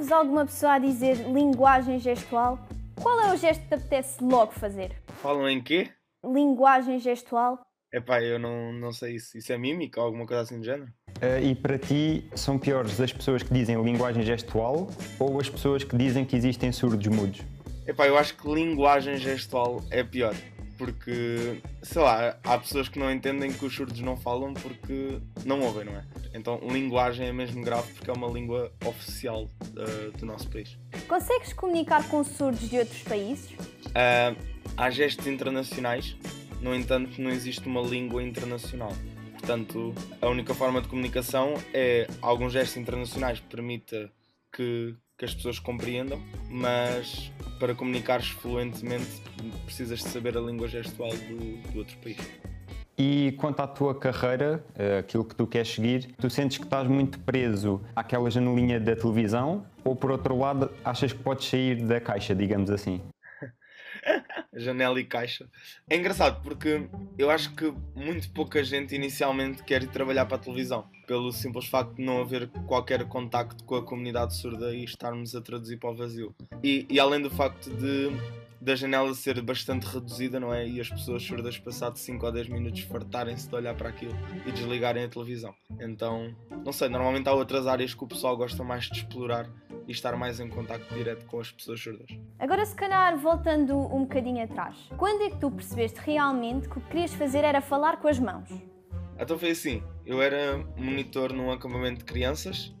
ouves alguma pessoa a dizer linguagem gestual, qual é o gesto que te apetece logo fazer? Falam em quê? Linguagem gestual? Epá, eu não, não sei isso. Isso é mímica ou alguma coisa assim do género? Uh, e para ti, são piores as pessoas que dizem linguagem gestual ou as pessoas que dizem que existem surdos mudos? Epá, eu acho que linguagem gestual é pior. Porque, sei lá, há pessoas que não entendem que os surdos não falam porque não ouvem, não é? Então, linguagem é mesmo grave porque é uma língua oficial uh, do nosso país. Consegues comunicar com surdos de outros países? Uh, há gestos internacionais, no entanto, não existe uma língua internacional. Portanto, a única forma de comunicação é alguns gestos internacionais que permita que, que as pessoas compreendam, mas para comunicares fluentemente precisas de saber a língua gestual do, do outro país. E quanto à tua carreira, eh, aquilo que tu queres seguir, tu sentes que estás muito preso àquela janelinha da televisão ou, por outro lado, achas que podes sair da caixa, digamos assim? janela e caixa. É engraçado porque eu acho que muito pouca gente inicialmente quer ir trabalhar para a televisão, pelo simples facto de não haver qualquer contacto com a comunidade surda e estarmos a traduzir para o vazio. E, e além do facto de da janela ser bastante reduzida, não é? E as pessoas surdas, passado 5 ou 10 minutos, fartarem-se de olhar para aquilo e desligarem a televisão. Então, não sei, normalmente há outras áreas que o pessoal gosta mais de explorar e estar mais em contato direto com as pessoas surdas. Agora, se calhar, voltando um bocadinho atrás, quando é que tu percebeste realmente que o que querias fazer era falar com as mãos? Então foi assim, eu era monitor num acampamento de crianças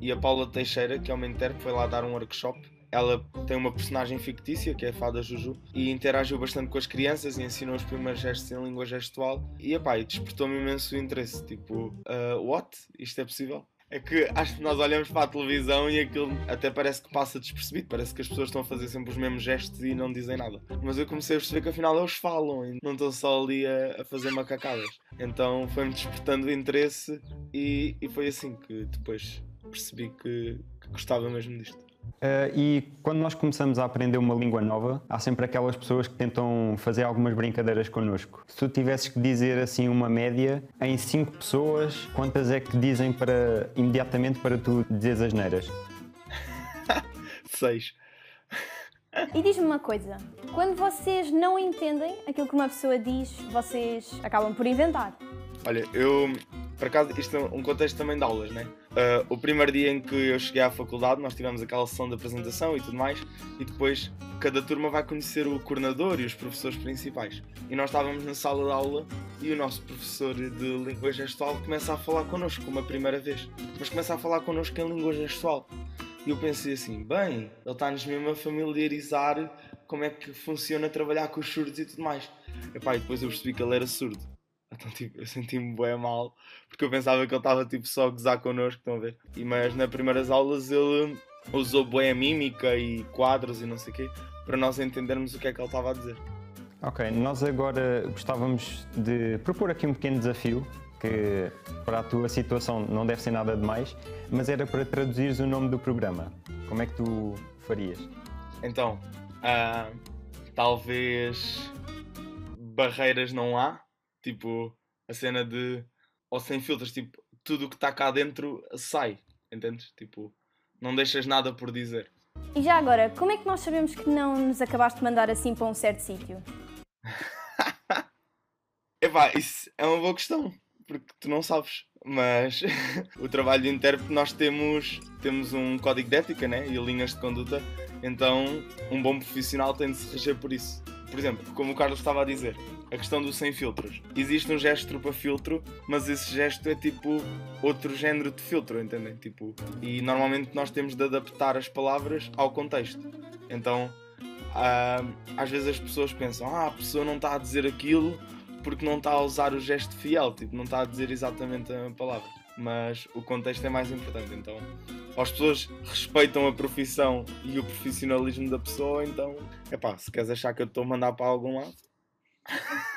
e a Paula Teixeira, que é uma intérprete, foi lá dar um workshop ela tem uma personagem fictícia, que é a Fada Juju, e interagiu bastante com as crianças e ensinou os primeiros gestos em língua gestual. E, epá, despertou-me imenso interesse. Tipo, uh, what? Isto é possível? É que acho que nós olhamos para a televisão e aquilo até parece que passa despercebido, parece que as pessoas estão a fazer sempre os mesmos gestos e não dizem nada. Mas eu comecei a perceber que afinal eles falam e não estão só ali a, a fazer macacadas. Então foi-me despertando interesse e, e, foi assim que depois percebi que, que gostava mesmo disto. Uh, e quando nós começamos a aprender uma língua nova, há sempre aquelas pessoas que tentam fazer algumas brincadeiras connosco. Se tu tivesses que dizer assim uma média, em 5 pessoas, quantas é que dizem para imediatamente para tu dizeres as neiras? 6. E diz-me uma coisa: quando vocês não entendem aquilo que uma pessoa diz, vocês acabam por inventar. Olha, eu por acaso, isto é um contexto também de aulas, né? Uh, o primeiro dia em que eu cheguei à faculdade, nós tivemos aquela sessão de apresentação e tudo mais, e depois cada turma vai conhecer o coordenador e os professores principais. E nós estávamos na sala de aula e o nosso professor de língua gestual começa a falar connosco uma primeira vez, mas começa a falar connosco em língua gestual. E eu pensei assim, bem, ele está-nos mesmo a familiarizar como é que funciona trabalhar com os surdos e tudo mais. Epá, e depois eu percebi que ele era surdo. Então, tipo, eu senti-me bem mal, porque eu pensava que ele estava tipo, só a gozar connosco, estão a ver? E, mas nas primeiras aulas ele usou bem a mímica e quadros e não sei o quê, para nós entendermos o que é que ele estava a dizer. Ok, nós agora gostávamos de propor aqui um pequeno desafio, que para a tua situação não deve ser nada demais, mas era para traduzires o nome do programa. Como é que tu farias? Então, uh, talvez barreiras não há, Tipo, a cena de. Ou sem filtros, tipo, tudo o que está cá dentro sai, entendes? Tipo, não deixas nada por dizer. E já agora, como é que nós sabemos que não nos acabaste de mandar assim para um certo sítio? Epá, isso é uma boa questão, porque tu não sabes. Mas o trabalho de intérprete nós temos, temos um código de ética né? e linhas de conduta, então um bom profissional tem de se reger por isso. Por exemplo, como o Carlos estava a dizer, a questão do sem filtros. Existe um gesto para filtro, mas esse gesto é tipo outro género de filtro, entendem? Tipo, e normalmente nós temos de adaptar as palavras ao contexto. Então, ah, às vezes as pessoas pensam, ah, a pessoa não está a dizer aquilo porque não está a usar o gesto fiel, tipo, não está a dizer exatamente a palavra. Mas o contexto é mais importante, então as pessoas respeitam a profissão e o profissionalismo da pessoa, então, é pá, se queres achar que eu estou a mandar para algum lado,